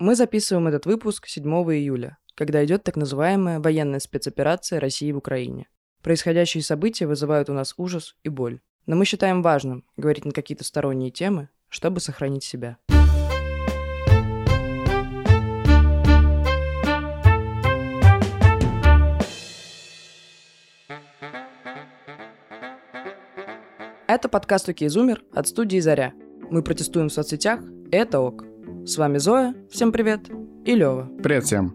Мы записываем этот выпуск 7 июля, когда идет так называемая военная спецоперация России в Украине. Происходящие события вызывают у нас ужас и боль. Но мы считаем важным говорить на какие-то сторонние темы, чтобы сохранить себя. Это подкаст «Окей, Зумер» от студии «Заря». Мы протестуем в соцсетях, это ок. С вами Зоя, всем привет, и Лева. Привет всем.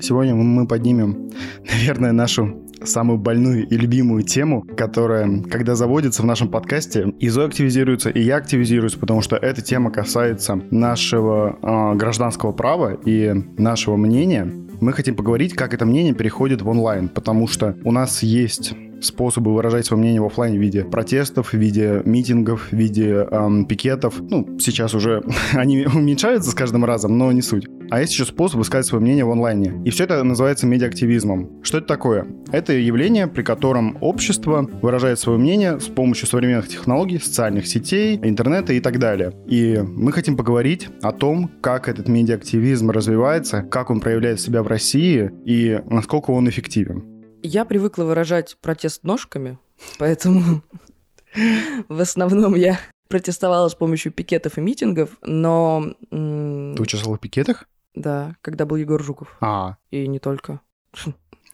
Сегодня мы поднимем, наверное, нашу самую больную и любимую тему, которая, когда заводится в нашем подкасте, и Зоя активизируется, и я активизируюсь, потому что эта тема касается нашего э, гражданского права и нашего мнения. Мы хотим поговорить, как это мнение переходит в онлайн, потому что у нас есть способы выражать свое мнение в офлайне в виде протестов, в виде митингов, в виде эм, пикетов. Ну, сейчас уже они уменьшаются с каждым разом, но не суть. А есть еще способ высказать свое мнение в онлайне. И все это называется медиаактивизмом. Что это такое? Это явление, при котором общество выражает свое мнение с помощью современных технологий, социальных сетей, интернета и так далее. И мы хотим поговорить о том, как этот медиаактивизм развивается, как он проявляет себя в России и насколько он эффективен. Я привыкла выражать протест ножками, поэтому в основном я протестовала с помощью пикетов и митингов, но... Ты участвовала в пикетах? Да, когда был Егор Жуков. А. И не только.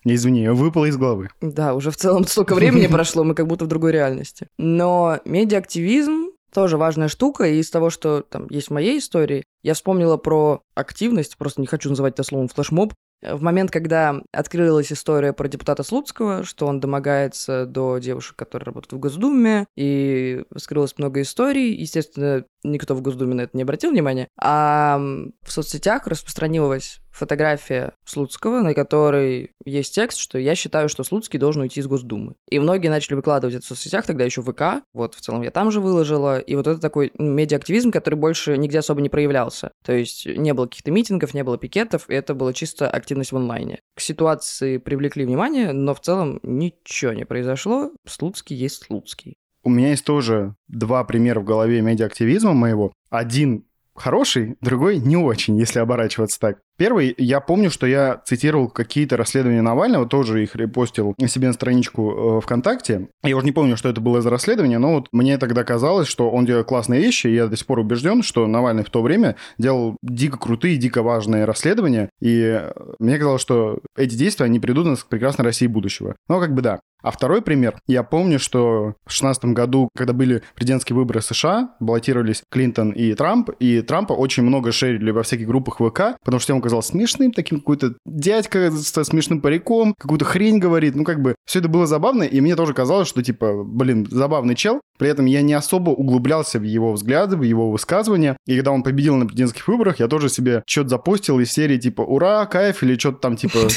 Извини, я выпала из головы. Да, уже в целом столько времени прошло, мы как будто в другой реальности. Но медиаактивизм тоже важная штука, и из того, что там есть в моей истории, я вспомнила про активность, просто не хочу называть это словом флешмоб, в момент, когда открылась история про депутата Слуцкого, что он домогается до девушек, которые работают в Госдуме, и вскрылось много историй, естественно, никто в Госдуме на это не обратил внимания, а в соцсетях распространилась фотография Слуцкого, на которой есть текст, что я считаю, что Слуцкий должен уйти из Госдумы. И многие начали выкладывать это в соцсетях, тогда еще ВК, вот в целом я там же выложила, и вот это такой медиаактивизм, который больше нигде особо не проявлялся. То есть не было каких-то митингов, не было пикетов, и это была чисто активность в онлайне. К ситуации привлекли внимание, но в целом ничего не произошло. Слуцкий есть Слуцкий. У меня есть тоже два примера в голове медиаактивизма моего. Один хороший, другой не очень, если оборачиваться так. Первый, я помню, что я цитировал какие-то расследования Навального, тоже их репостил себе на страничку э, ВКонтакте. Я уже не помню, что это было за расследование, но вот мне тогда казалось, что он делает классные вещи, и я до сих пор убежден, что Навальный в то время делал дико крутые, дико важные расследования, и мне казалось, что эти действия, они придут нас к прекрасной России будущего. Но как бы да. А второй пример. Я помню, что в 2016 году, когда были президентские выборы США, баллотировались Клинтон и Трамп, и Трампа очень много шерили во всяких группах ВК, потому что ему казался смешным, таким какой-то дядька со смешным париком, какую-то хрень говорит. Ну, как бы, все это было забавно, и мне тоже казалось, что, типа, блин, забавный чел. При этом я не особо углублялся в его взгляды, в его высказывания. И когда он победил на президентских выборах, я тоже себе что-то запустил из серии, типа, ура, кайф, или что-то там, типа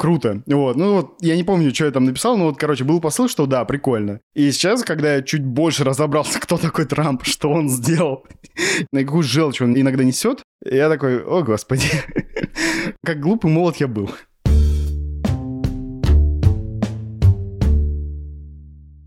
круто. Вот, ну вот, я не помню, что я там написал, но вот, короче, был посыл, что да, прикольно. И сейчас, когда я чуть больше разобрался, кто такой Трамп, что он сделал, на какую желчь он иногда несет, я такой, о господи, как глупый молод я был.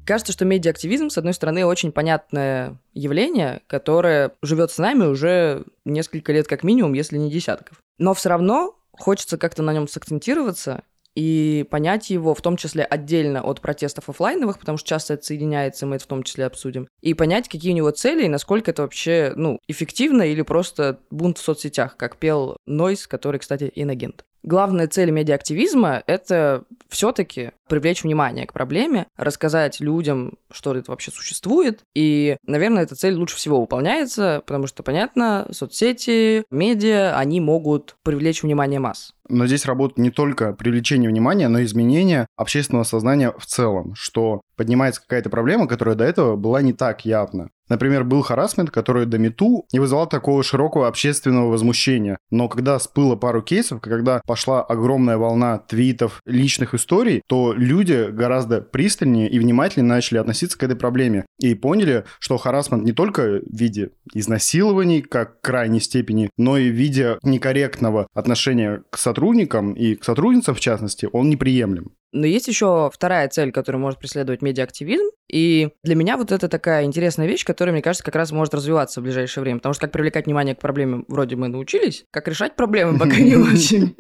Кажется, что медиаактивизм, с одной стороны, очень понятное явление, которое живет с нами уже несколько лет как минимум, если не десятков. Но все равно хочется как-то на нем сакцентироваться и понять его, в том числе отдельно от протестов офлайновых, потому что часто это соединяется, мы это в том числе обсудим, и понять, какие у него цели и насколько это вообще, ну, эффективно или просто бунт в соцсетях, как пел Нойс, который, кстати, инагент. Главная цель медиаактивизма — это все-таки привлечь внимание к проблеме, рассказать людям, что это вообще существует. И, наверное, эта цель лучше всего выполняется, потому что, понятно, соцсети, медиа, они могут привлечь внимание масс. Но здесь работает не только привлечение внимания, но и изменение общественного сознания в целом, что поднимается какая-то проблема, которая до этого была не так явна. Например, был харасмент, который до мету не вызывал такого широкого общественного возмущения. Но когда всплыло пару кейсов, когда пошла огромная волна твитов, личных историй, то люди гораздо пристальнее и внимательнее начали относиться к этой проблеме. И поняли, что харасмент не только в виде изнасилований, как крайней степени, но и в виде некорректного отношения к сотрудникам и к сотрудницам, в частности, он неприемлем. Но есть еще вторая цель, которую может преследовать медиаактивизм, И для меня вот это такая интересная вещь, которая, мне кажется, как раз может развиваться в ближайшее время. Потому что как привлекать внимание к проблеме вроде мы научились, как решать проблемы пока не очень.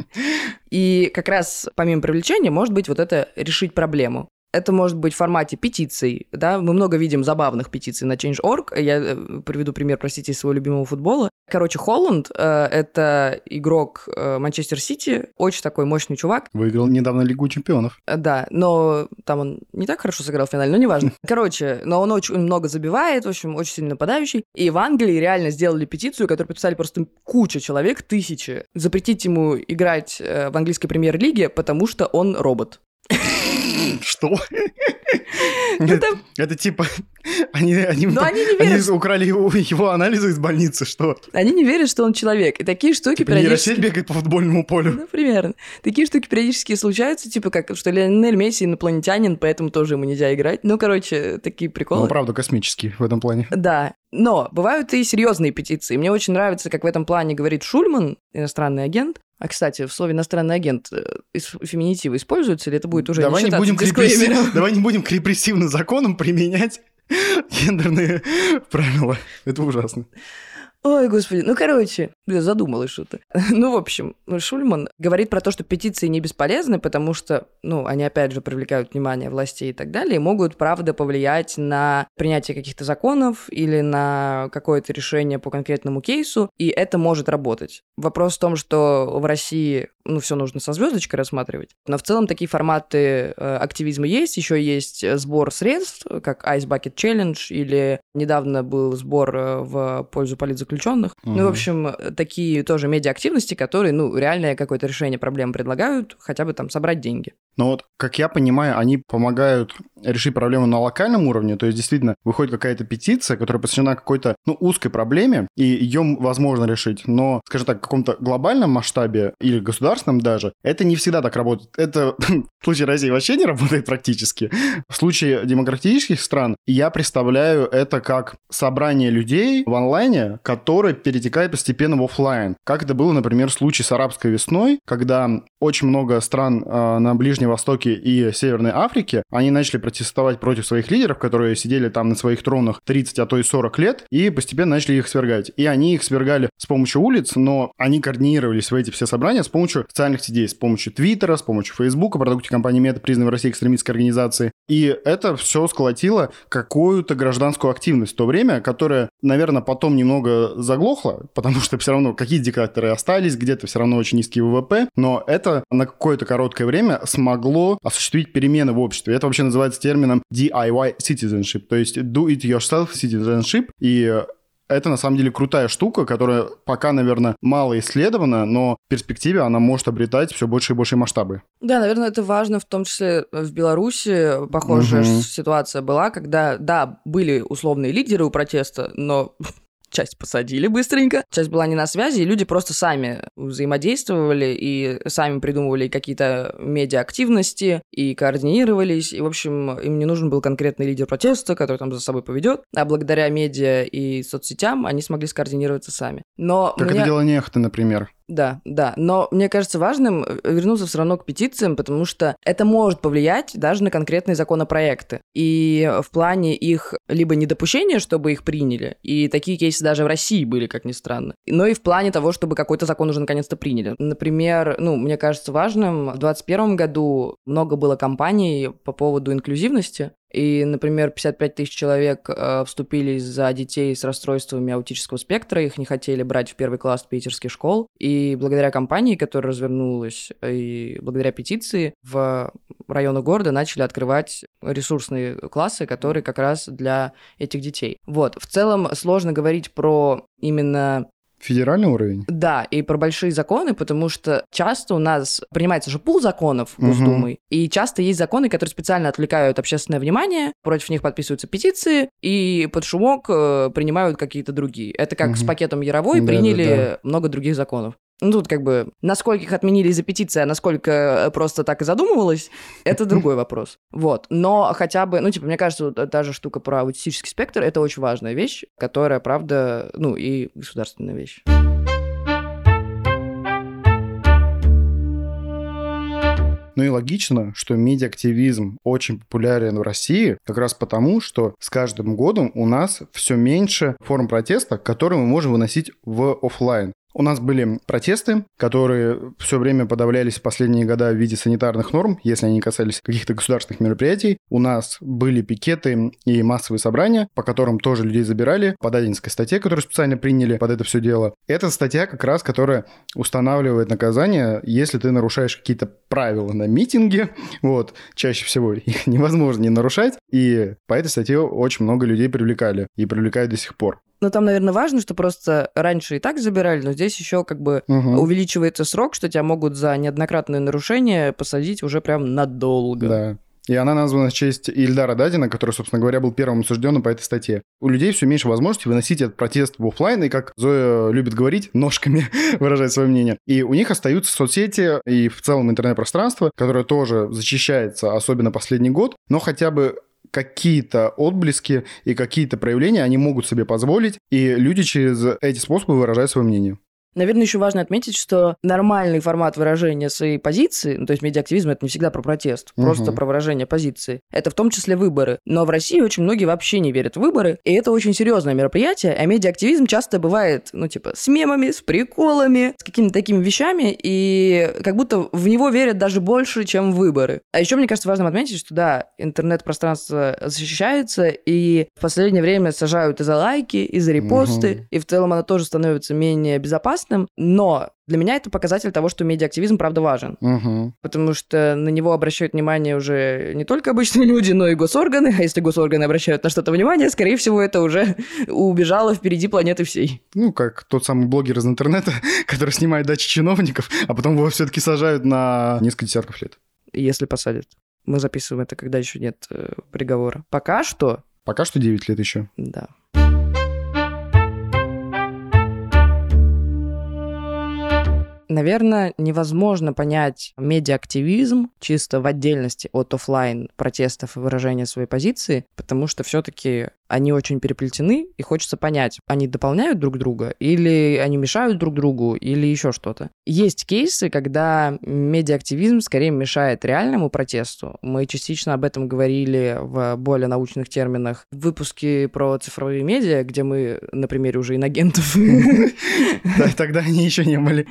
И как раз помимо привлечения может быть вот это решить проблему. Это может быть в формате петиций, да, мы много видим забавных петиций на Change.org. Я э, приведу пример, простите, из своего любимого футбола. Короче, Холланд э, это игрок э, Манчестер Сити, очень такой мощный чувак. Выиграл недавно Лигу чемпионов. Э, да, но там он не так хорошо сыграл в финале, но неважно. Короче, но он очень много забивает, в общем, очень сильно нападающий. И в Англии реально сделали петицию, которую подписали просто куча человек, тысячи, запретить ему играть э, в английской премьер-лиге, потому что он робот. Что? Это, это типа они, они, они не верят. Они украли его, его анализы из больницы, что? Они не верят, что он человек. И такие штуки типа периодически... нейросеть бегает по футбольному полю. Ну, примерно. Такие штуки периодически случаются, типа как, что Лионель Месси инопланетянин, поэтому тоже ему нельзя играть. Ну, короче, такие приколы. Ну, правда, космический в этом плане. Да. Но бывают и серьезные петиции. Мне очень нравится, как в этом плане говорит Шульман, иностранный агент, а, кстати, в слове «иностранный агент» э, феминитивы используются, или это будет уже давай не, не будем репрессив... Давай не будем к репрессивным законам применять гендерные правила. Это ужасно. Ой, господи, ну, короче, я задумалась что-то. ну, в общем, Шульман говорит про то, что петиции не бесполезны, потому что, ну, они, опять же, привлекают внимание властей и так далее, и могут, правда, повлиять на принятие каких-то законов или на какое-то решение по конкретному кейсу, и это может работать. Вопрос в том, что в России ну, все нужно со звездочкой рассматривать. Но в целом такие форматы э, активизма есть. Еще есть сбор средств, как Ice Bucket Challenge, или недавно был сбор э, в пользу политзаключенных. Угу. Ну, в общем, такие тоже медиа-активности, которые, ну, реальное какое-то решение проблем предлагают, хотя бы там собрать деньги. Но вот, как я понимаю, они помогают решить проблему на локальном уровне, то есть действительно выходит какая-то петиция, которая посвящена какой-то, ну, узкой проблеме, и ее возможно решить, но, скажем так, в каком-то глобальном масштабе или государственном даже, это не всегда так работает. Это в случае России вообще не работает практически. В случае демократических стран я представляю это как собрание людей в онлайне, которое перетекает постепенно в офлайн. Как это было, например, в случае с арабской весной, когда очень много стран э, на Ближнем Востоке и Северной Африке, они начали протестовать против своих лидеров, которые сидели там на своих тронах 30, а то и 40 лет, и постепенно начали их свергать. И они их свергали с помощью улиц, но они координировались в эти все собрания с помощью социальных сетей, с помощью Твиттера, с помощью Фейсбука, продукты компании Мета, признанной в России экстремистской организации. И это все сколотило какую-то гражданскую активность в то время, которая, наверное, потом немного заглохла, потому что все равно какие диктаторы остались, где-то все равно очень низкий ВВП, но это на какое-то короткое время смогло осуществить перемены в обществе. Это вообще называется термином DIY citizenship, то есть do it yourself citizenship, и это на самом деле крутая штука, которая пока, наверное, мало исследована, но в перспективе она может обретать все больше и больше масштабы. Да, наверное, это важно, в том числе в Беларуси похожая угу. ситуация была, когда, да, были условные лидеры у протеста, но часть посадили быстренько, часть была не на связи, и люди просто сами взаимодействовали и сами придумывали какие-то медиа-активности и координировались, и, в общем, им не нужен был конкретный лидер протеста, который там за собой поведет, а благодаря медиа и соцсетям они смогли скоординироваться сами. Но как меня... это дело Нехты, например. Да, да. Но мне кажется важным э, вернуться все равно к петициям, потому что это может повлиять даже на конкретные законопроекты. И в плане их либо недопущения, чтобы их приняли, и такие кейсы даже в России были, как ни странно, но и в плане того, чтобы какой-то закон уже наконец-то приняли. Например, ну, мне кажется важным, в 2021 году много было кампаний по поводу инклюзивности, и, например, 55 тысяч человек э, вступили за детей с расстройствами аутического спектра, их не хотели брать в первый класс питерских школ. И благодаря кампании, которая развернулась, и благодаря петиции, в районах города начали открывать ресурсные классы, которые как раз для этих детей. Вот. В целом сложно говорить про именно Федеральный уровень? Да, и про большие законы, потому что часто у нас принимается же пул законов Госдумой, угу. и часто есть законы, которые специально отвлекают общественное внимание, против них подписываются петиции, и под шумок э, принимают какие-то другие. Это как угу. с пакетом Яровой да, приняли да, да. много других законов. Ну, тут как бы, насколько их отменили из-за петиции, а насколько э, просто так и задумывалось, это другой вопрос. Вот. Но хотя бы, ну, типа, мне кажется, вот та же штука про аутистический спектр, это очень важная вещь, которая, правда, ну, и государственная вещь. Ну и логично, что медиа-активизм очень популярен в России как раз потому, что с каждым годом у нас все меньше форм протеста, которые мы можем выносить в офлайн. У нас были протесты, которые все время подавлялись в последние годы в виде санитарных норм, если они касались каких-то государственных мероприятий. У нас были пикеты и массовые собрания, по которым тоже людей забирали, по Дадинской статье, которую специально приняли под это все дело. Это статья как раз, которая устанавливает наказание, если ты нарушаешь какие-то правила на митинге. Вот, чаще всего их невозможно не нарушать. И по этой статье очень много людей привлекали и привлекают до сих пор. Но там, наверное, важно, что просто раньше и так забирали, но здесь еще как бы угу. увеличивается срок, что тебя могут за неоднократное нарушение посадить уже прям надолго. Да. И она названа в честь Ильдара Дадина, который, собственно говоря, был первым осужденным по этой статье. У людей все меньше возможности выносить этот протест в офлайн, и, как Зоя любит говорить, ножками выражать свое мнение. И у них остаются соцсети и в целом интернет-пространство, которое тоже зачищается, особенно последний год, но хотя бы какие-то отблески и какие-то проявления они могут себе позволить, и люди через эти способы выражают свое мнение. Наверное, еще важно отметить, что нормальный формат выражения своей позиции, ну, то есть медиаактивизм это не всегда про протест, угу. просто про выражение позиции. Это в том числе выборы. Но в России очень многие вообще не верят в выборы, и это очень серьезное мероприятие, а медиаактивизм часто бывает, ну, типа, с мемами, с приколами, с какими-то такими вещами, и как будто в него верят даже больше, чем в выборы. А еще, мне кажется, важно отметить, что да, интернет-пространство защищается, и в последнее время сажают и за лайки, и за репосты, угу. и в целом оно тоже становится менее безопасным, классным, но для меня это показатель того, что медиаактивизм правда важен. Угу. Потому что на него обращают внимание уже не только обычные люди, но и госорганы. А если госорганы обращают на что-то внимание, скорее всего, это уже убежало впереди планеты всей. Ну, как тот самый блогер из интернета, который снимает дачи чиновников, а потом его все-таки сажают на несколько десятков лет. Если посадят. Мы записываем это, когда еще нет э, приговора. Пока что... Пока что 9 лет еще. Да. Наверное, невозможно понять медиа-активизм чисто в отдельности от офлайн протестов и выражения своей позиции, потому что все-таки они очень переплетены, и хочется понять, они дополняют друг друга, или они мешают друг другу, или еще что-то. Есть кейсы, когда медиа-активизм скорее мешает реальному протесту. Мы частично об этом говорили в более научных терминах в выпуске про цифровые медиа, где мы на примере уже инагентов. Тогда они еще не были.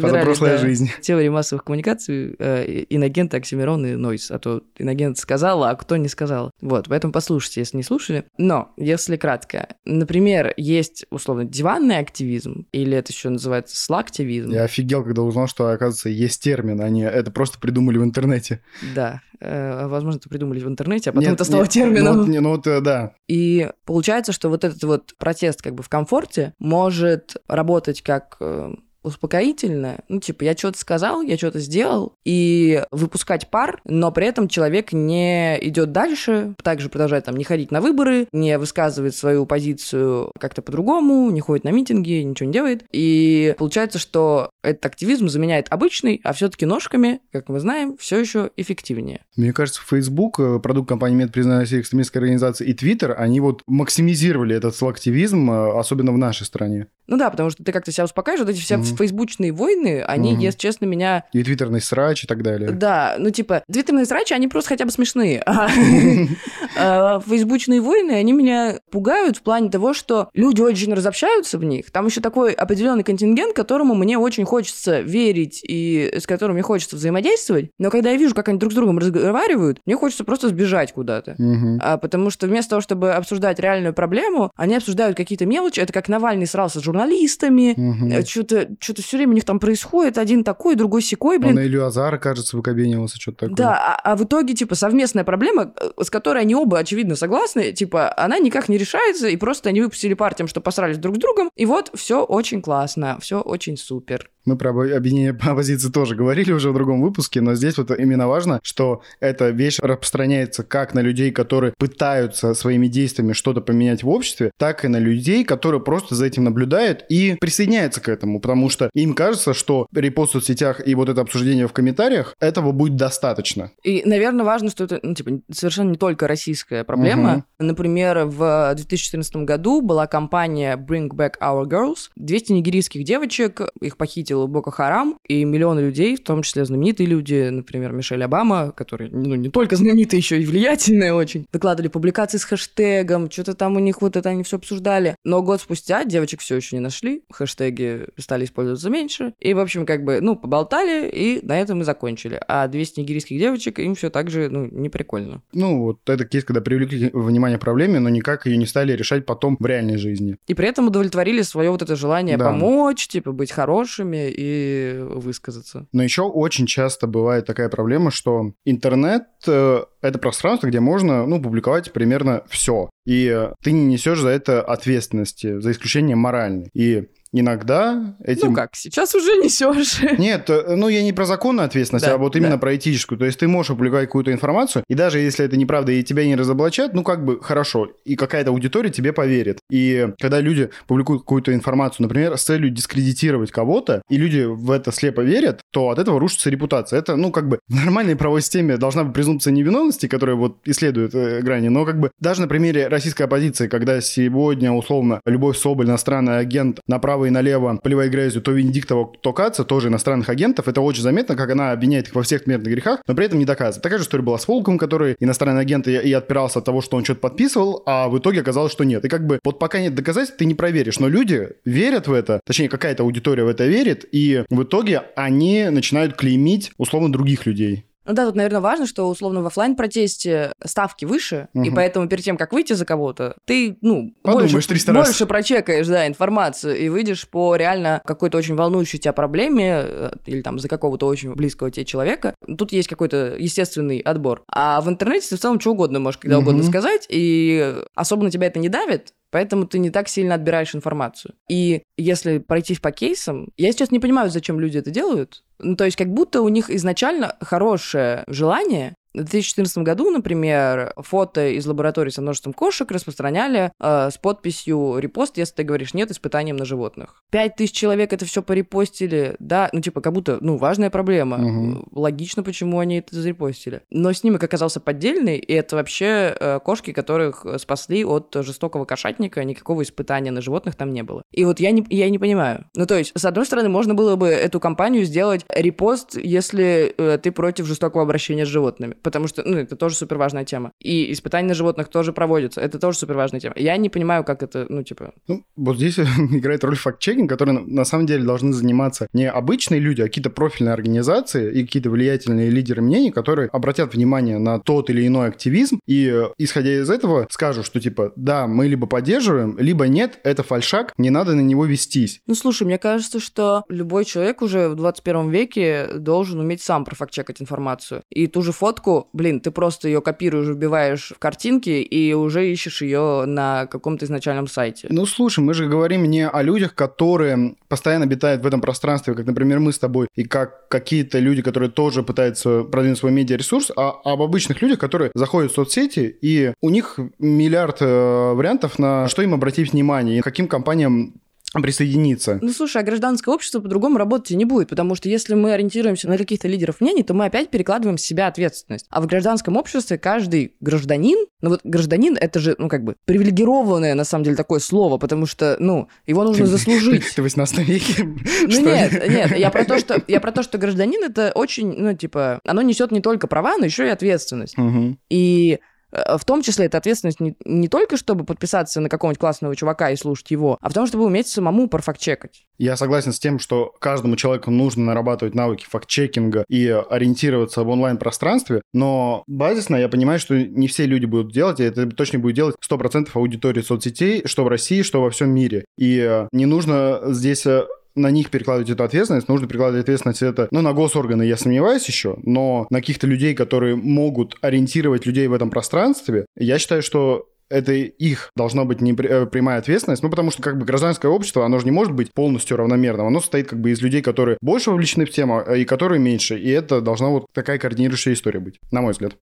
Прошлая жизнь. Теории массовых коммуникаций, э, инагенты, оксимирон и нойс. А то инагент сказал, а кто не сказал. Вот, поэтому послушайте, если не слушали. Но если кратко, например, есть, условно, диванный активизм, или это еще называется слактивизм. Я офигел, когда узнал, что, оказывается, есть термин, они это просто придумали в интернете. Да, э, возможно, это придумали в интернете, а потом нет, это стало нет, термином. Ну, ну, вот, да. И получается, что вот этот вот протест как бы в комфорте может работать как э, успокоительное. Ну, типа, я что-то сказал, я что-то сделал, и выпускать пар, но при этом человек не идет дальше, также продолжает там не ходить на выборы, не высказывает свою позицию как-то по-другому, не ходит на митинги, ничего не делает. И получается, что этот активизм заменяет обычный, а все-таки ножками, как мы знаем, все еще эффективнее. Мне кажется, Facebook, э, продукт компании Мед, признанной экстремистской организации, и Twitter, они вот максимизировали этот слактивизм, э, особенно в нашей стране. Ну да, потому что ты как-то себя успокаиваешь, вот эти все угу. Фейсбучные войны, они, угу. если честно, меня... И твиттерный срач и так далее. Да, ну типа, твиттерные срачи, они просто хотя бы смешные. А фейсбучные войны, они меня пугают в плане того, что люди очень разобщаются в них. Там еще такой определенный контингент, которому мне очень хочется верить и с которым мне хочется взаимодействовать. Но когда я вижу, как они друг с другом разговаривают, мне хочется просто сбежать куда-то. А, потому что вместо того, чтобы обсуждать реальную проблему, они обсуждают какие-то мелочи. Это как Навальный срался с журналистами журналистами, угу. что-то что все время у них там происходит, один такой, другой секой, блин. Он на Илью Азара, кажется, выкобенивался, что-то такое. Да, а, а в итоге, типа, совместная проблема, э, с которой они оба, очевидно, согласны, типа, она никак не решается, и просто они выпустили партиям, что посрались друг с другом, и вот все очень классно, все очень супер. Мы про объединение оппозиции тоже говорили уже в другом выпуске, но здесь вот именно важно, что эта вещь распространяется как на людей, которые пытаются своими действиями что-то поменять в обществе, так и на людей, которые просто за этим наблюдают и присоединяются к этому, потому что им кажется, что репост в соцсетях и вот это обсуждение в комментариях, этого будет достаточно. И, наверное, важно, что это, ну, типа, совершенно не только российская проблема. Мгм. Например, в 2014 году была кампания Bring Back Our Girls. 200 нигерийских девочек, их похитил Боко Харам, и миллионы людей, в том числе знаменитые люди, например, Мишель Обама, который, ну, не только знаменитый, еще и влиятельный очень, выкладывали публикации с хэштегом, что-то там у них вот это они все обсуждали. Но год спустя девочек все еще не нашли, хэштеги стали использоваться меньше, и, в общем, как бы, ну, поболтали, и на этом и закончили. А 200 нигерийских девочек, им все так же, ну, не прикольно. Ну, вот это кейс, когда привлекли внимание проблеме, но никак ее не стали решать потом в реальной жизни. И при этом удовлетворили свое вот это желание Да. помочь, типа, быть хорошими и высказаться. Но еще очень часто бывает такая проблема, что интернет э, это пространство, где можно, ну, публиковать примерно все. И э, ты не несешь за это ответственности, за исключением моральной. И иногда этим... Ну как, сейчас уже несешь. Нет, э, ну я не про законную ответственность, Да, а вот именно да. про этическую. То есть ты можешь опубликовать какую-то информацию, и даже если это неправда и тебя не разоблачат, ну как бы хорошо, и какая-то аудитория тебе поверит. И когда люди публикуют какую-то информацию, например, с целью дискредитировать кого-то, и люди в это слепо верят, то от этого рушится репутация. Это, ну как бы в нормальной правовой системе должна быть презумпция невиновности, которая вот исследует э, грани, но как бы даже на примере российской оппозиции, когда сегодня условно Любовь Соболь, иностранный агент, направо и налево поливает грязью то Венедиктова, то Каца, тоже иностранных агентов, это очень заметно, как она обвиняет их во всех смертных грехах, но при этом не доказывает. Такая же история была с Волковым, который иностранный агент и, и отпирался от того, что он что-то подписывал, а в итоге оказалось, что нет. И как бы вот пока нет доказательств, ты не проверишь, но люди верят в это, точнее какая-то аудитория в это верит, и в итоге они начинают клеймить условно других людей. Ну да, тут, наверное, важно, что условно в оффлайн протесте ставки выше, и Мгм. поэтому перед тем, как выйти за кого-то, ты, ну, Подумаешь больше, 300 раз. больше прочекаешь, да, информацию, и выйдешь по реально какой-то очень волнующей тебя проблеме, э, или там за какого-то очень близкого тебе человека. Тут есть какой-то естественный отбор. А в интернете ты в целом что угодно можешь когда Мгм. угодно сказать, и особо на тебя это не давит, Поэтому ты не так сильно отбираешь информацию. И если пройтись по кейсам, я сейчас не понимаю, зачем люди это делают. Ну, то есть как будто у них изначально хорошее желание. В 2014 году, например, фото из лаборатории со множеством кошек распространяли э, с подписью «репост», если ты говоришь «нет испытаниям на животных». Пять тысяч человек это все порепостили, да, ну, типа, как будто, ну, важная проблема. Мгм. Логично, почему они это зарепостили. Но снимок оказался поддельный, и это вообще э, кошки, которых спасли от жестокого кошатника, никакого испытания на животных там не было. И вот я не, я не понимаю. Ну, то есть, с одной стороны, можно было бы эту кампанию сделать репост, если э, ты против жестокого обращения с животными, потому что, ну, это тоже супер важная тема. И испытания на животных тоже проводятся, это тоже супер важная тема. Я не понимаю, как это, ну, типа... Ну, вот здесь играет роль факт-чекинг, который на- самом деле должны заниматься не обычные люди, а какие-то профильные организации и какие-то влиятельные лидеры мнений, которые обратят внимание на тот или иной активизм и, э, исходя из этого, скажут, что типа, да, мы либо поддерживаем, либо нет, это фальшак, не надо на него вестись. Ну, слушай, мне кажется, что любой человек уже в 21 веке должен уметь сам профакт-чекать информацию. И ту же фотку, блин, ты просто ее копируешь, вбиваешь в картинки и уже ищешь ее на каком-то изначальном сайте. Ну, слушай, мы же говорим не о людях, которые постоянно обитают в этом пространстве, как, например, мы с тобой, и как какие-то люди, которые тоже пытаются продвинуть свой медиаресурс, а об обычных людях, которые заходят в соцсети, и у них миллиард э, вариантов на что им обратить внимание, и каким компаниям присоединиться. Ну, слушай, а гражданское общество по-другому работать и не будет, потому что если мы ориентируемся на каких-то лидеров мнений, то мы опять перекладываем с себя ответственность. А в гражданском обществе каждый гражданин, ну вот гражданин это же, ну как бы, привилегированное на самом деле такое слово, потому что, ну, его нужно Ты- заслужить. Ты в 18 веке? Ну нет, нет, я про то, что я про то, что гражданин это очень, ну типа, оно несет не только права, но еще и ответственность. Мгм. И в том числе это ответственность не, не только, чтобы подписаться на какого-нибудь классного чувака и слушать его, а в том, чтобы уметь самому профакт-чекать. Я согласен с тем, что каждому человеку нужно нарабатывать навыки факт-чекинга и ориентироваться в онлайн-пространстве, но базисно я понимаю, что не все люди будут делать, и это точно будет делать 100% аудитории соцсетей, что в России, что во всем мире. И э, не нужно здесь э, на них перекладывать эту ответственность, нужно перекладывать ответственность это, ну, на госорганы я сомневаюсь еще, но на каких-то людей, которые могут ориентировать людей в этом пространстве, я считаю, что это их должна быть не э, прямая ответственность, ну, потому что как бы гражданское общество, оно же не может быть полностью равномерным, оно состоит как бы из людей, которые больше вовлечены в тему, э, и которые меньше, и это должна вот такая координирующая история быть, на мой взгляд.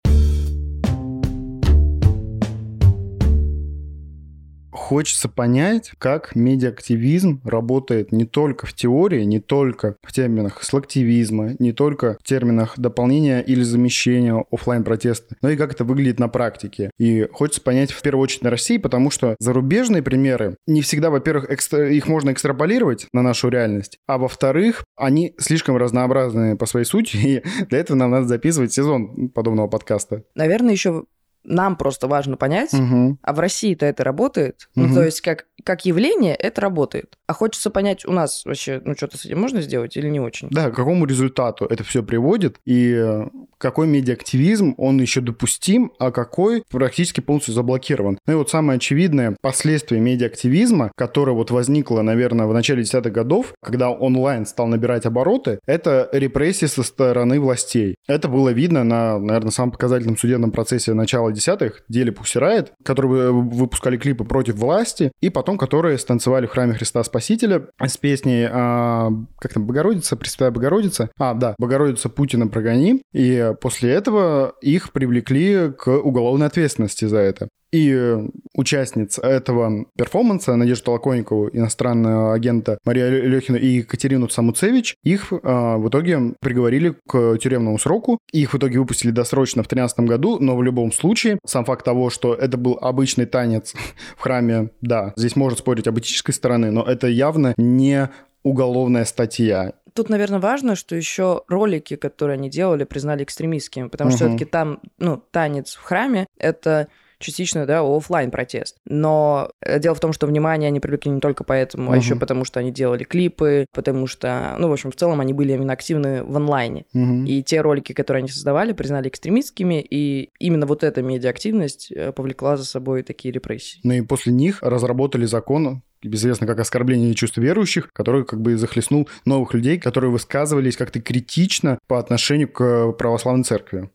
Хочется понять, как медиа-активизм работает не только в теории, не только в терминах слактивизма, не только в терминах дополнения или замещения офлайн протеста но и как это выглядит на практике. И хочется понять в первую очередь на России, потому что зарубежные примеры не всегда, во-первых, экстра... их можно экстраполировать на нашу реальность, а во-вторых, они слишком разнообразные по своей сути, и для этого нам надо записывать сезон подобного подкаста. Наверное, еще нам просто важно понять, угу. а в России-то это работает. Угу. Ну, то есть, как, как явление это работает. А хочется понять, у нас вообще, ну, что-то с этим можно сделать или не очень? Да, к какому результату это все приводит, и э, какой медиактивизм, он еще допустим, а какой практически полностью заблокирован. Ну и вот самое очевидное последствие медиактивизма, которое вот возникло, наверное, в начале десятых годов, когда онлайн стал набирать обороты, это репрессии со стороны властей. Это было видно на, наверное, самом показательном судебном процессе начала десятых, деле Пусирает, которые выпускали клипы против власти, и потом которые станцевали в храме Христа Спасителя с песней а, как там, Богородица, Пресвятая Богородица. А, да, Богородица Путина прогони. И после этого их привлекли к уголовной ответственности за это. И э, участниц этого перформанса Надежду Толоконникову, иностранного агента Мария Лехина и Екатерину Самуцевич, их э, в итоге приговорили к тюремному сроку. Их в итоге выпустили досрочно в 2013 году, но в любом случае сам факт того, что это был обычный танец в храме, да, здесь можно спорить об этической стороны, но это явно не уголовная статья. Тут, наверное, важно, что еще ролики, которые они делали, признали экстремистскими, потому угу. что все-таки там, ну, танец в храме это частично, да, офлайн протест. Но э, дело в том, что внимание они привлекли не только поэтому, uh-huh. а еще потому, что они делали клипы, потому что, ну, в общем, в целом они были именно активны в онлайне. Uh-huh. И те ролики, которые они создавали, признали экстремистскими, и именно вот эта медиа-активность э, повлекла за собой такие репрессии. Ну и после них разработали закон, известно как оскорбление чувств верующих, который как бы захлестнул новых людей, которые высказывались как-то критично по отношению к православной церкви.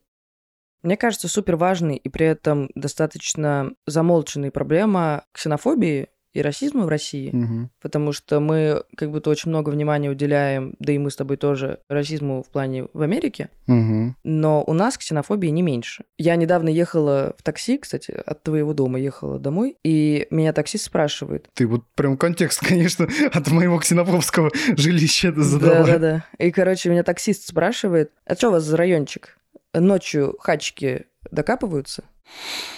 Мне кажется, супер важной и при этом достаточно замолченной проблема ксенофобии и расизма в России, угу. потому что мы как будто очень много внимания уделяем, да и мы с тобой тоже, расизму в плане в Америке, угу. но у нас ксенофобии не меньше. Я недавно ехала в такси, кстати, от твоего дома ехала домой, и меня таксист спрашивает. Ты вот прям контекст, конечно, от моего ксенофобского жилища задала. Да-да-да. И, короче, меня таксист спрашивает, а что у вас за райончик? Ночью хачки докапываются.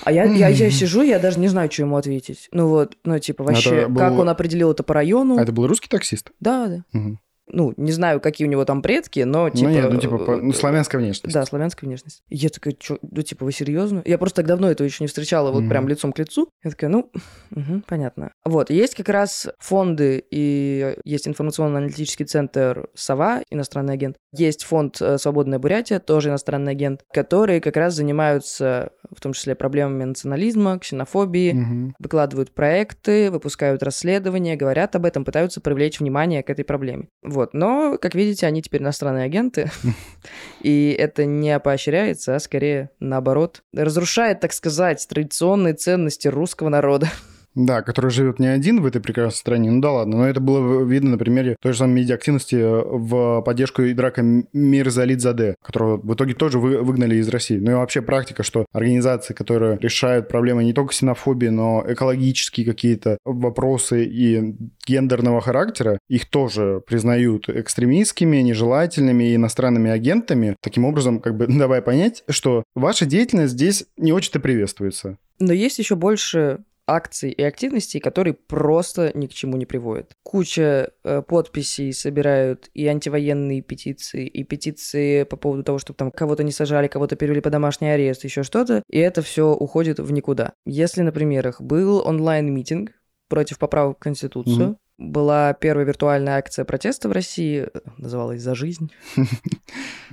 А я, я, я сижу, я даже не знаю, что ему ответить. Ну вот, ну типа вообще, был... как он определил это по району. А это был русский таксист? Да, да. Угу ну, не знаю, какие у него там предки, но типа... Ну, нет, ну, типа, по... ну, славянская внешность. Да, славянская внешность. я такая, что, ну, типа, вы серьезно? Я просто так давно этого еще не встречала, вот mm-hmm. прям лицом к лицу. Я такая, ну, угу, понятно. Вот, есть как раз фонды, и есть информационно-аналитический центр «Сова», иностранный агент. Есть фонд э, «Свободная Бурятия», тоже иностранный агент, которые как раз занимаются, в том числе, проблемами национализма, ксенофобии, mm-hmm. выкладывают проекты, выпускают расследования, говорят об этом, пытаются привлечь внимание к этой проблеме. Вот. Но, как видите, они теперь иностранные агенты, и это не поощряется, а скорее наоборот. Разрушает, так сказать, традиционные ценности русского народа. Да, который живет не один в этой прекрасной стране. Ну да ладно, но это было видно на примере той же самой медиа-активности в поддержку Идрака Мирзалидзаде, которого в итоге тоже вы, выгнали из России. Ну и вообще практика, что организации, которые решают проблемы не только ксенофобии, но экологические какие-то вопросы и гендерного характера, их тоже признают экстремистскими, нежелательными и иностранными агентами. Таким образом, как бы давая понять, что ваша деятельность здесь не очень-то приветствуется. Но есть еще больше акций и активностей, которые просто ни к чему не приводят. Куча э, подписей собирают и антивоенные петиции, и петиции по поводу того, чтобы там кого-то не сажали, кого-то перевели под домашний арест, еще что-то, и это все уходит в никуда. Если на примерах был онлайн-митинг против поправок в Конституцию, mm-hmm была первая виртуальная акция протеста в России, называлась «За жизнь».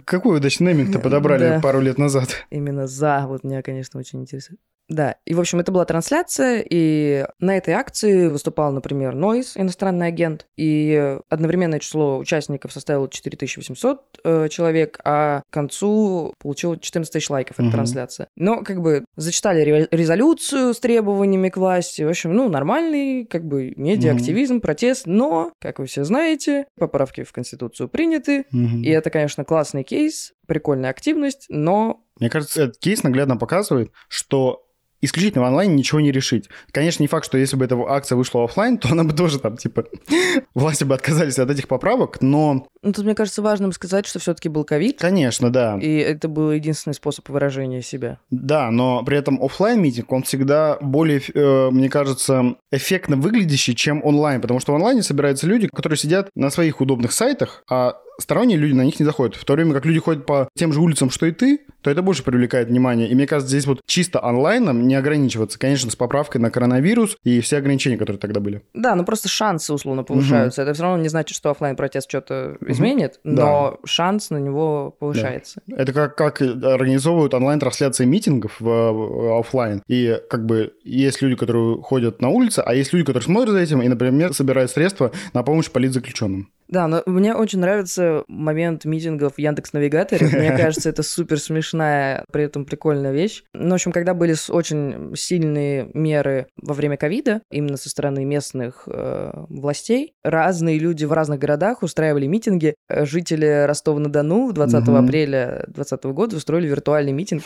Какой удачный нейминг-то подобрали пару лет назад? Именно «За», вот меня, конечно, очень интересует. Да, и, в общем, это была трансляция, и на этой акции выступал, например, Noise, иностранный агент, и одновременное число участников составило 4800 э, человек, а к концу получил 14 тысяч лайков эта угу. трансляция. Но, как бы, зачитали резолюцию с требованиями к власти, в общем, ну, нормальный, как бы, медиа-активизм, угу. протест, но, как вы все знаете, поправки в Конституцию приняты, угу. и это, конечно, классный кейс, прикольная активность, но мне кажется, этот кейс наглядно показывает, что исключительно в онлайне ничего не решить. Конечно, не факт, что если бы эта акция вышла офлайн, то она бы тоже там, типа, власти бы отказались от этих поправок, но... Ну, тут, мне кажется, важным сказать, что все-таки был ковид. Конечно, да. И это был единственный способ выражения себя. Да, но при этом офлайн митинг он всегда более, э, мне кажется, эффектно выглядящий, чем онлайн, потому что в онлайне собираются люди, которые сидят на своих удобных сайтах, а сторонние люди на них не заходят. В то время как люди ходят по тем же улицам, что и ты, то это больше привлекает внимание. И мне кажется, здесь вот чисто онлайном не ограничиваться, конечно, с поправкой на коронавирус и все ограничения, которые тогда были. Да, ну просто шансы условно повышаются. Угу. Это все равно не значит, что офлайн протест что-то угу. изменит, но да. шанс на него повышается. Да. Это как, как организовывают онлайн-трансляции митингов в, в офлайн. И как бы есть люди, которые ходят на улице, а есть люди, которые смотрят за этим и, например, собирают средства на помощь политзаключенным. Да, но мне очень нравится момент митингов в Яндекс Навигаторе. Мне кажется, это супер смешная, при этом прикольная вещь. Ну, в общем, когда были очень сильные меры во время ковида, именно со стороны местных э, властей, разные люди в разных городах устраивали митинги. Жители Ростова-на-Дону 20 угу. апреля 2020 года устроили виртуальный митинг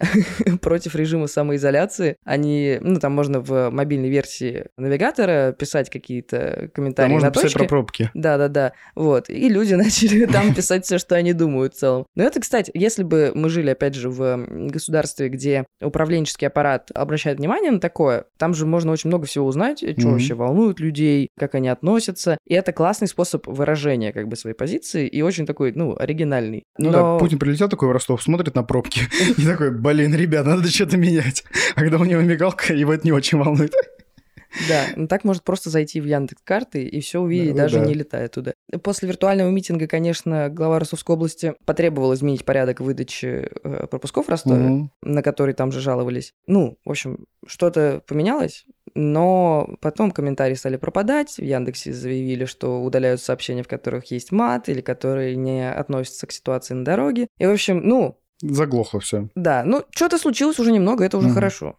против режима самоизоляции. Они, ну, там можно в мобильной версии навигатора писать какие-то комментарии да, можно писать про пробки. Да-да-да да. Вот. И люди начали там писать все, что они думают в целом. Но это, кстати, если бы мы жили, опять же, в государстве, где управленческий аппарат обращает внимание на такое, там же можно очень много всего узнать, что mm-hmm. вообще волнует людей, как они относятся. И это классный способ выражения как бы своей позиции и очень такой, ну, оригинальный. Ну Но... да, Путин прилетел такой в Ростов, смотрит на пробки и такой, блин, ребят, надо что-то менять. А когда у него мигалка, его это не очень волнует. Да, ну так может просто зайти в Яндекс карты и все увидеть, да, даже да. не летая туда. После виртуального митинга, конечно, глава Ростовской области потребовал изменить порядок выдачи э, пропусков в Ростове, угу. на который там же жаловались. Ну, в общем, что-то поменялось, но потом комментарии стали пропадать. В Яндексе заявили, что удаляют сообщения, в которых есть мат или которые не относятся к ситуации на дороге. И, в общем, ну... Заглохло все. Да, ну, что-то случилось уже немного, это уже угу. хорошо.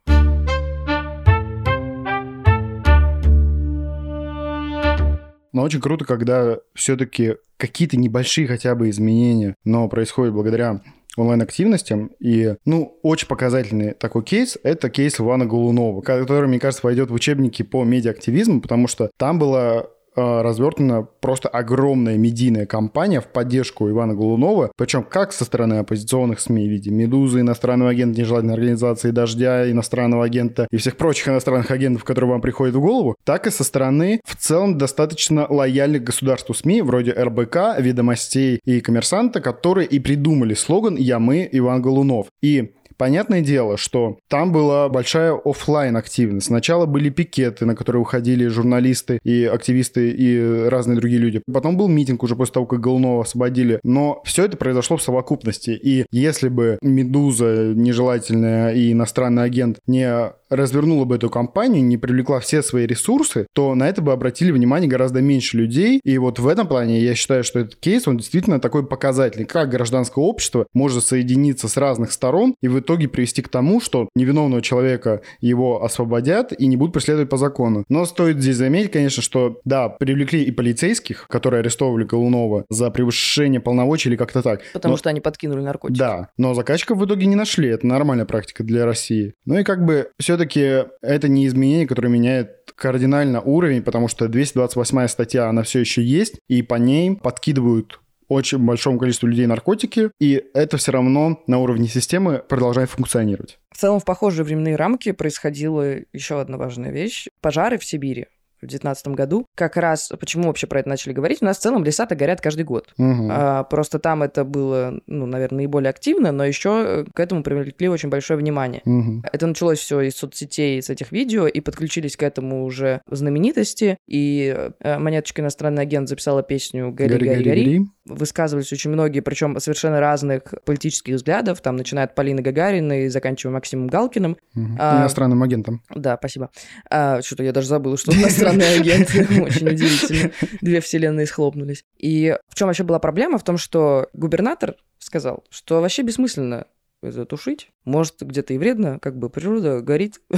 Но очень круто, когда все-таки какие-то небольшие хотя бы изменения, но происходят благодаря онлайн-активностям. И, ну, очень показательный такой кейс – это кейс Ивана Голунова, который, мне кажется, войдет в учебники по медиа-активизму, потому что там была Э, развертана просто огромная медийная кампания в поддержку Ивана Голунова, причем как со стороны оппозиционных СМИ в виде «Медузы», иностранного агента нежелательной организации «Дождя», иностранного агента и всех прочих иностранных агентов, которые вам приходят в голову, так и со стороны в целом достаточно лояльных государству СМИ, вроде РБК, «Ведомостей» и «Коммерсанта», которые и придумали слоган «Я мы, Иван Голунов». И Понятное дело, что там была большая офлайн активность. Сначала были пикеты, на которые уходили журналисты и активисты и разные другие люди. Потом был митинг уже после того, как Голунова освободили. Но все это произошло в совокупности. И если бы «Медуза» нежелательная и иностранный агент не развернула бы эту компанию, не привлекла все свои ресурсы, то на это бы обратили внимание гораздо меньше людей. И вот в этом плане я считаю, что этот кейс, он действительно такой показательный, как гражданское общество может соединиться с разных сторон и в итоге привести к тому, что невиновного человека его освободят и не будут преследовать по закону. Но стоит здесь заметить, конечно, что да, привлекли и полицейских, которые арестовывали Голунова за превышение полномочий или как-то так. Потому но... что они подкинули наркотики. Да, но заказчиков в итоге не нашли. Это нормальная практика для России. Ну и как бы все все-таки это не изменение, которое меняет кардинально уровень, потому что 228 статья, она все еще есть, и по ней подкидывают очень большому количеству людей наркотики, и это все равно на уровне системы продолжает функционировать. В целом, в похожие временные рамки происходила еще одна важная вещь. Пожары в Сибири в 2019 году. Как раз, почему вообще про это начали говорить? У нас в целом леса-то горят каждый год. Угу. А, просто там это было, ну, наверное, наиболее активно, но еще э, к этому привлекли очень большое внимание. Угу. Это началось все из соцсетей, с этих видео, и подключились к этому уже знаменитости. И э, монеточка иностранный агент записала песню «Гори, гори, гори». гори. гори высказывались очень многие, причем совершенно разных политических взглядов, там, начиная от Полины Гагариной и заканчивая Максимом Галкиным. Угу. А, Иностранным агентом. Да, спасибо. А, что-то я даже забыла, что иностранный агент. Очень удивительно. Две вселенные схлопнулись. И в чем вообще была проблема? В том, что губернатор сказал, что вообще бессмысленно затушить. Может, где-то и вредно, как бы природа горит.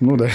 Ну да.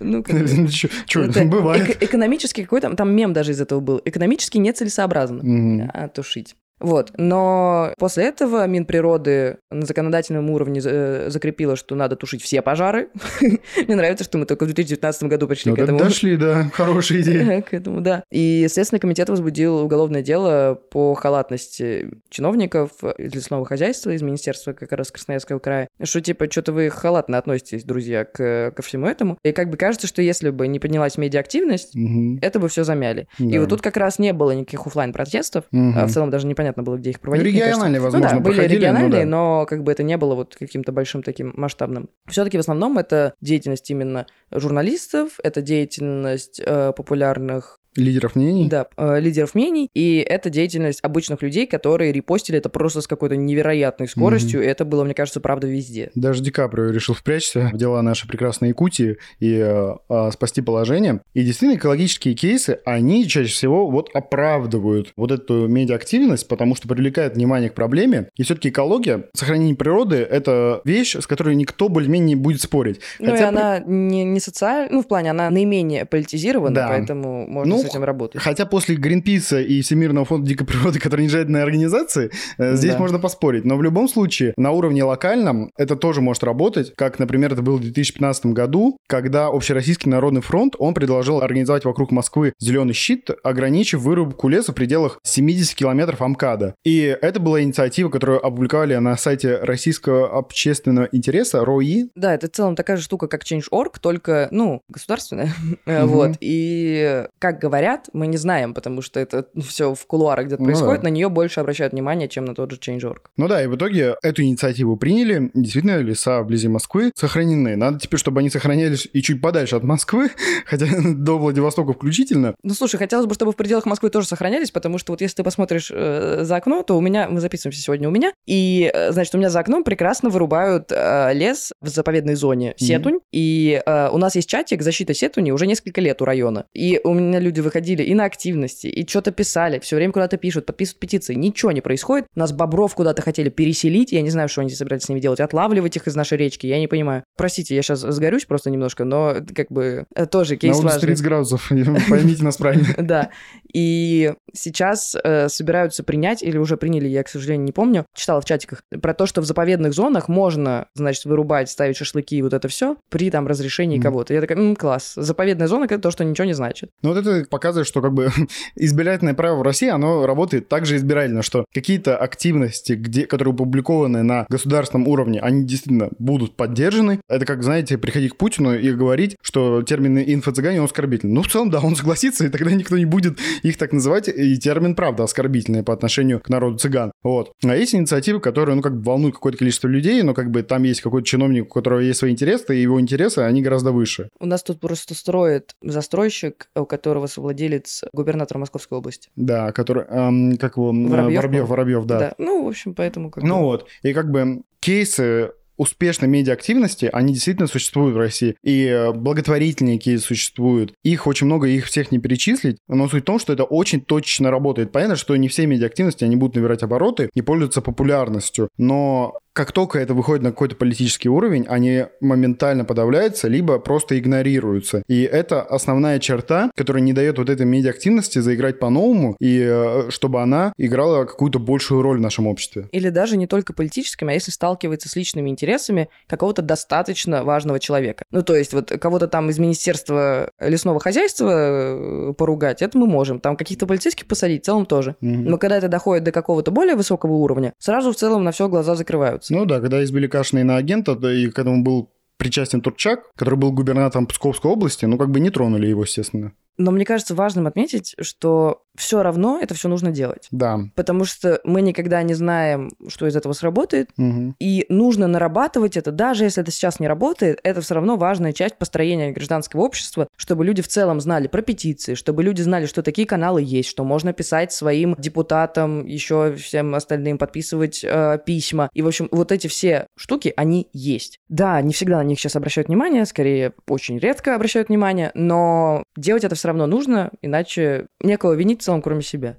Ну, что, бывает. Экономически какой-то, там мем даже из этого был, экономически нецелесообразно тушить. Вот. Но после этого Минприроды на законодательном уровне э, закрепила, что надо тушить все пожары. Мне нравится, что мы только в 2019 году пришли к этому. Дошли, да, хорошая идея. К этому, да. И Следственный комитет возбудил уголовное дело по халатности чиновников из лесного хозяйства, из Министерства как раз Красноярского края, что типа, что-то вы халатно относитесь, друзья, к, ко всему этому. И как бы кажется, что если бы не поднялась медиа-активность, угу. это бы все замяли. Да. И вот тут как раз не было никаких офлайн протестов угу. а в целом даже непонятно было, где их проводить. Региональные, возможно, ну, да, были региональные, но, да. но как бы это не было вот каким-то большим таким масштабным. Все-таки в основном это деятельность именно журналистов, это деятельность э, популярных Лидеров мнений? Да, э, лидеров мнений. И это деятельность обычных людей, которые репостили это просто с какой-то невероятной скоростью. Mm-hmm. И это было, мне кажется, правда везде. Даже Ди Каприо решил впрячься в дела нашей прекрасной Якутии и э, э, спасти положение. И действительно, экологические кейсы, они чаще всего вот оправдывают вот эту медиа-активность, потому что привлекает внимание к проблеме. И все-таки экология, сохранение природы — это вещь, с которой никто более-менее не будет спорить. Ну Хотя и при... она не, не социальная, ну в плане она наименее политизирована, да. поэтому можно ну, этим работать. Хотя после Гринписа и Всемирного фонда дикой природы, который не на организации, э, здесь да. можно поспорить. Но в любом случае, на уровне локальном это тоже может работать, как, например, это было в 2015 году, когда Общероссийский народный фронт, он предложил организовать вокруг Москвы зеленый щит, ограничив вырубку леса в пределах 70 километров АМКАДа. И это была инициатива, которую опубликовали на сайте Российского общественного интереса, РОИ. Да, это в целом такая же штука, как Change.org, только, ну, государственная. Вот. И, как говорят, мы не знаем, потому что это все в кулуарах где-то ну, происходит, да. на нее больше обращают внимание, чем на тот же Change.org. Ну да, и в итоге эту инициативу приняли. Действительно, леса вблизи Москвы сохранены. Надо теперь, чтобы они сохранялись и чуть подальше от Москвы, хотя до Владивостока включительно. Ну слушай, хотелось бы, чтобы в пределах Москвы тоже сохранялись, потому что вот если ты посмотришь э, за окно, то у меня, мы записываемся сегодня у меня, и, э, значит, у меня за окном прекрасно вырубают э, лес в заповедной зоне Сетунь, mm-hmm. и э, у нас есть чатик защита Сетуни уже несколько лет у района. И у меня люди выходили и на активности, и что-то писали, все время куда-то пишут, подписывают петиции, ничего не происходит. Нас бобров куда-то хотели переселить, я не знаю, что они собирались с ними делать, отлавливать их из нашей речи, я не понимаю. Простите, я сейчас сгорюсь просто немножко, но как бы тоже кейс На 30 градусов, поймите нас правильно. Да, и сейчас э, собираются принять, или уже приняли, я, к сожалению, не помню, читала в чатиках, про то, что в заповедных зонах можно, значит, вырубать, ставить шашлыки и вот это все при там разрешении кого-то. Я такая, класс. Заповедная зона — это то, что ничего не значит. Ну вот это показывает, что как бы избирательное право в России, оно работает так же избирательно, что какие-то активности, где, которые опубликованы на государственном уровне, они действительно будут поддержаны. Это как, знаете, приходить к Путину и говорить, что термин инфо-цыгане, он оскорбительный. Ну, в целом, да, он согласится, и тогда никто не будет их так называть. И термин, правда, оскорбительный по отношению к народу цыган. Вот. А есть инициативы, которые, ну, как бы волнуют какое-то количество людей, но как бы там есть какой-то чиновник, у которого есть свои интересы, и его интересы, они гораздо выше. У нас тут просто строит застройщик, у которого совладелец губернатор Московской области. Да, который, эм, как его, Воробьев, Воробьев, Воробьев, да. да. Ну, в общем, поэтому как Ну бы... вот, и как бы кейсы успешной медиа-активности, они действительно существуют в России. И э, благотворительные кейсы существуют. Их очень много, их всех не перечислить. Но суть в том, что это очень точно работает. Понятно, что не все медиа-активности, они будут набирать обороты и пользуются популярностью. Но как только это выходит на какой-то политический уровень, они моментально подавляются, либо просто игнорируются. И это основная черта, которая не дает вот этой медиа-активности заиграть по-новому, и э, чтобы она играла какую-то большую роль в нашем обществе. Или даже не только политическими, а если сталкивается с личными интересами какого-то достаточно важного человека. Ну, то есть вот кого-то там из Министерства лесного хозяйства э, поругать, это мы можем. Там каких-то полицейских посадить, в целом тоже. Угу. Но когда это доходит до какого-то более высокого уровня, сразу в целом на все глаза закрываются. Ну да, когда избили Кашина на агента, да, и к этому был причастен Турчак, который был губернатором Псковской области, ну как бы не тронули его, естественно. Но мне кажется важным отметить, что все равно это все нужно делать. Да. Потому что мы никогда не знаем, что из этого сработает. Угу. И нужно нарабатывать это, даже если это сейчас не работает, это все равно важная часть построения гражданского общества, чтобы люди в целом знали про петиции, чтобы люди знали, что такие каналы есть, что можно писать своим депутатам, еще всем остальным, подписывать э, письма. И, в общем, вот эти все штуки, они есть. Да, не всегда на них сейчас обращают внимание, скорее, очень редко обращают внимание, но делать это все равно нужно, иначе некого винить целом, кроме себя.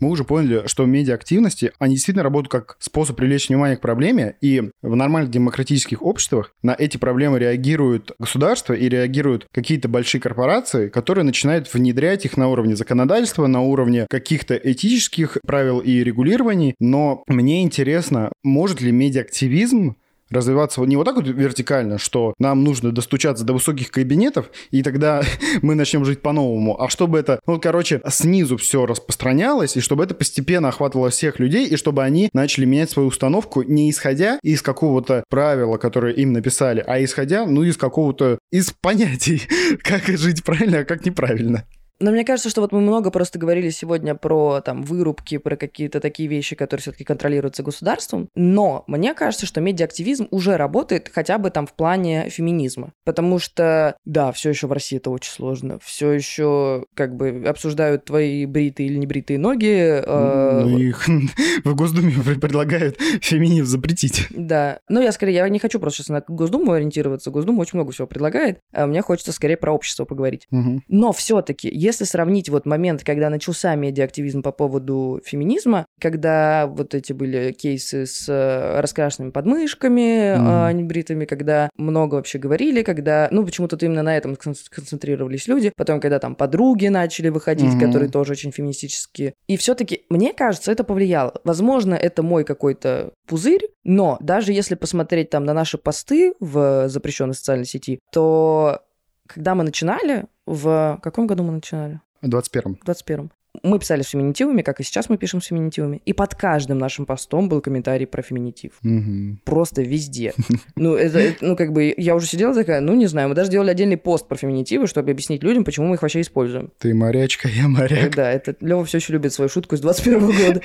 Мы уже поняли, что медиа-активности, они действительно работают как способ привлечь внимание к проблеме, и в нормальных демократических обществах на эти проблемы реагируют государства и реагируют какие-то большие корпорации, которые начинают внедрять их на уровне законодательства, на уровне каких-то этических правил и регулирований. Но мне интересно, может ли медиа-активизм развиваться не вот так вот вертикально, что нам нужно достучаться до высоких кабинетов, и тогда мы начнем жить по-новому, а чтобы это, ну, короче, снизу все распространялось, и чтобы это постепенно охватывало всех людей, и чтобы они начали менять свою установку не исходя из какого-то правила, которое им написали, а исходя, ну, из какого-то, из понятий, как жить правильно, а как неправильно. Но мне кажется, что вот мы много просто говорили сегодня про там вырубки, про какие-то такие вещи, которые все-таки контролируются государством. Но мне кажется, что медиаактивизм уже работает хотя бы там в плане феминизма. Потому что, да, все еще в России это очень сложно. Все еще как бы обсуждают твои бритые или не бритые ноги. Э, ну, их в Госдуме предлагают феминизм запретить. Да. Ну, я скорее, я не хочу просто сейчас на Госдуму ориентироваться. Госдума очень много всего предлагает. А мне хочется скорее про общество поговорить. Но все-таки, если сравнить вот момент, когда начался медиаактивизм по поводу феминизма, когда вот эти были кейсы с э, раскрашенными подмышками, mm. небритыми, когда много вообще говорили, когда, ну, почему-то именно на этом концентрировались люди, потом, когда там подруги начали выходить, mm-hmm. которые тоже очень феминистические. И все-таки, мне кажется, это повлияло. Возможно, это мой какой-то пузырь, но даже если посмотреть там на наши посты в запрещенной социальной сети, то когда мы начинали, в каком году мы начинали? В 21-м. В 21-м. Мы писали с феминитивами, как и сейчас мы пишем с феминитивами. И под каждым нашим постом был комментарий про феминитив. Угу. Просто везде. Ну, это, ну, как бы, я уже сидела такая, ну, не знаю, мы даже делали отдельный пост про феминитивы, чтобы объяснить людям, почему мы их вообще используем. Ты морячка, я моряк. Да, это Лева все еще любит свою шутку с 21 года.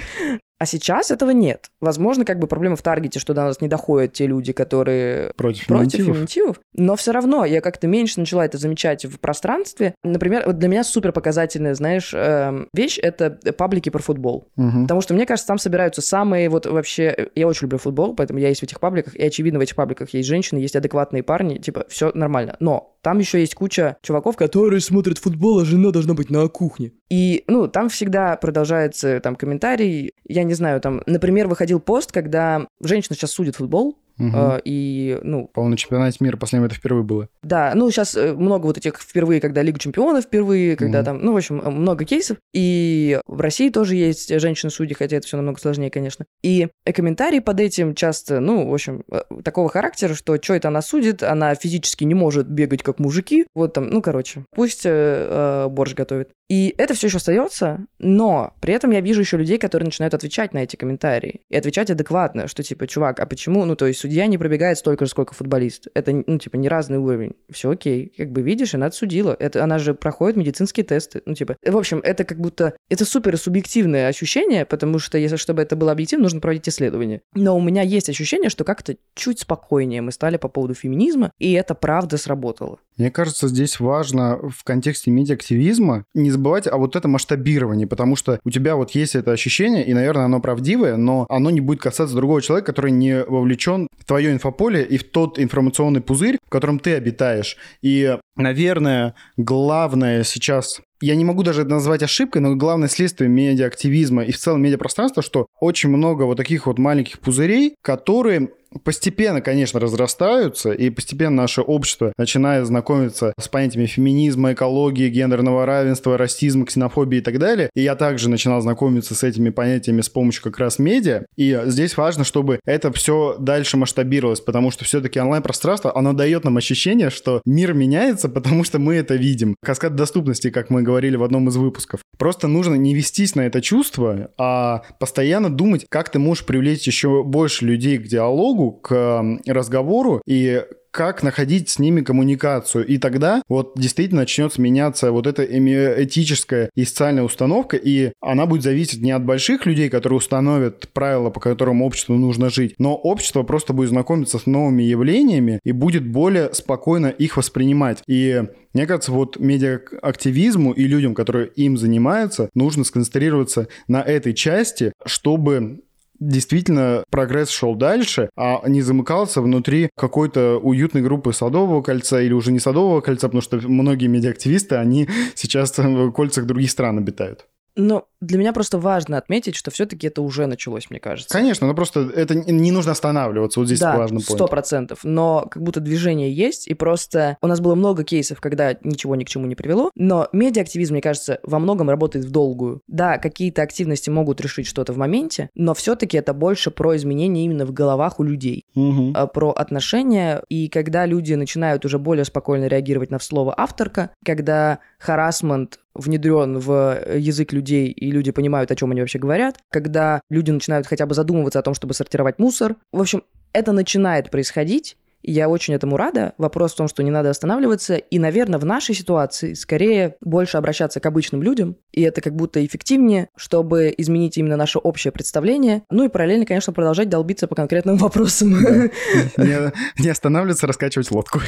А сейчас этого нет. Возможно, как бы проблема в таргете, что до нас не доходят те люди, которые против, против феминитивов. феминитивов. Но все равно я как-то меньше начала это замечать в пространстве. Например, вот для меня супер показательная, знаешь, э, вещь — это паблики про футбол. Угу. Потому что, мне кажется, там собираются самые вот вообще... Я очень люблю футбол, поэтому я есть в этих пабликах. И, очевидно, в этих пабликах есть женщины, есть адекватные парни. Типа, все нормально. Но там еще есть куча чуваков, которые смотрят футбол, а жена должна быть на кухне. И, ну, там всегда продолжается там комментарий. Я не знаю, там, например, выходил пост, когда женщина сейчас судит футбол, Угу. И, ну... По-моему, на чемпионате мира последнем это впервые было. Да, ну, сейчас э, много вот этих впервые, когда Лигу чемпионов впервые, когда угу. там, ну, в общем, много кейсов. И в России тоже есть женщины-судьи, хотя это все намного сложнее, конечно. И комментарии под этим часто, ну, в общем, э, такого характера, что что это она судит, она физически не может бегать как мужики, вот там, ну, короче, пусть э, э, борщ готовит. И это все еще остается, но при этом я вижу еще людей, которые начинают отвечать на эти комментарии. И отвечать адекватно, что типа, чувак, а почему, ну, то есть судья не пробегает столько же, сколько футболист. Это, ну, типа, не разный уровень. Все окей. Как бы видишь, она отсудила. Это, она же проходит медицинские тесты. Ну, типа, в общем, это как будто... Это супер субъективное ощущение, потому что, если чтобы это было объективно, нужно проводить исследование. Но у меня есть ощущение, что как-то чуть спокойнее мы стали по поводу феминизма, и это правда сработало. Мне кажется, здесь важно в контексте медиа-активизма не забывать о вот этом масштабировании, потому что у тебя вот есть это ощущение, и, наверное, оно правдивое, но оно не будет касаться другого человека, который не вовлечен в твое инфополе и в тот информационный пузырь, в котором ты обитаешь. И, наверное, главное сейчас я не могу даже это назвать ошибкой, но главное следствие медиа-активизма и в целом медиапространства, что очень много вот таких вот маленьких пузырей, которые постепенно, конечно, разрастаются, и постепенно наше общество начинает знакомиться с понятиями феминизма, экологии, гендерного равенства, расизма, ксенофобии и так далее. И я также начинал знакомиться с этими понятиями с помощью как раз медиа. И здесь важно, чтобы это все дальше масштабировалось, потому что все-таки онлайн-пространство, оно дает нам ощущение, что мир меняется, потому что мы это видим. Каскад доступности, как мы говорили в одном из выпусков. Просто нужно не вестись на это чувство, а постоянно думать, как ты можешь привлечь еще больше людей к диалогу, к разговору и как находить с ними коммуникацию. И тогда вот действительно начнется меняться вот эта этическая и социальная установка, и она будет зависеть не от больших людей, которые установят правила, по которым обществу нужно жить, но общество просто будет знакомиться с новыми явлениями и будет более спокойно их воспринимать. И мне кажется, вот медиа-активизму и людям, которые им занимаются, нужно сконцентрироваться на этой части, чтобы действительно прогресс шел дальше, а не замыкался внутри какой-то уютной группы Садового кольца или уже не Садового кольца, потому что многие медиаактивисты, они сейчас в кольцах других стран обитают. Ну, для меня просто важно отметить, что все-таки это уже началось, мне кажется. Конечно, но просто это не нужно останавливаться. Вот здесь да, важный сто процентов. Но как будто движение есть, и просто у нас было много кейсов, когда ничего ни к чему не привело, но медиа-активизм, мне кажется, во многом работает в долгую. Да, какие-то активности могут решить что-то в моменте, но все-таки это больше про изменения именно в головах у людей, а, про отношения, и когда люди начинают уже более спокойно реагировать на слово авторка, когда харасмент внедрен в язык людей, и люди понимают, о чем они вообще говорят, когда люди начинают хотя бы задумываться о том, чтобы сортировать мусор. В общем, это начинает происходить, и я очень этому рада. Вопрос в том, что не надо останавливаться. И, наверное, в нашей ситуации скорее больше обращаться к обычным людям. И это как будто эффективнее, чтобы изменить именно наше общее представление. Ну и параллельно, конечно, продолжать долбиться по конкретным вопросам. Не, не останавливаться, раскачивать лодку.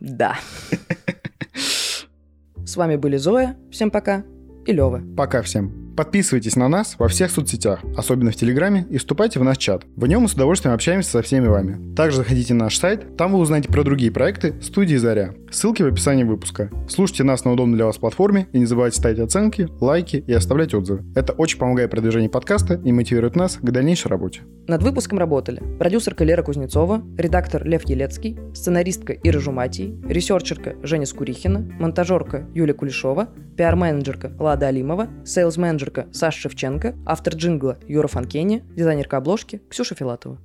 Да. С вами были Зоя. Всем пока. И Лёва. Пока всем. Подписывайтесь на нас во всех соцсетях, особенно в Телеграме, и вступайте в наш чат. В нем мы с удовольствием общаемся со всеми вами. Также заходите на наш сайт, там вы узнаете про другие проекты студии Заря. Ссылки в описании выпуска. Слушайте нас на удобной для вас платформе и не забывайте ставить оценки, лайки и оставлять отзывы. Это очень помогает продвижению подкаста и мотивирует нас к дальнейшей работе. Над выпуском работали продюсерка Лера Кузнецова, редактор Лев Елецкий, сценаристка Ира Жуматий, ресерчерка Женя Скурихина, монтажерка Юлия Кулешова, пиар-менеджерка Лада Алимова, Саша Шевченко, автор джингла Юра Фанкени, дизайнерка обложки Ксюша Филатова.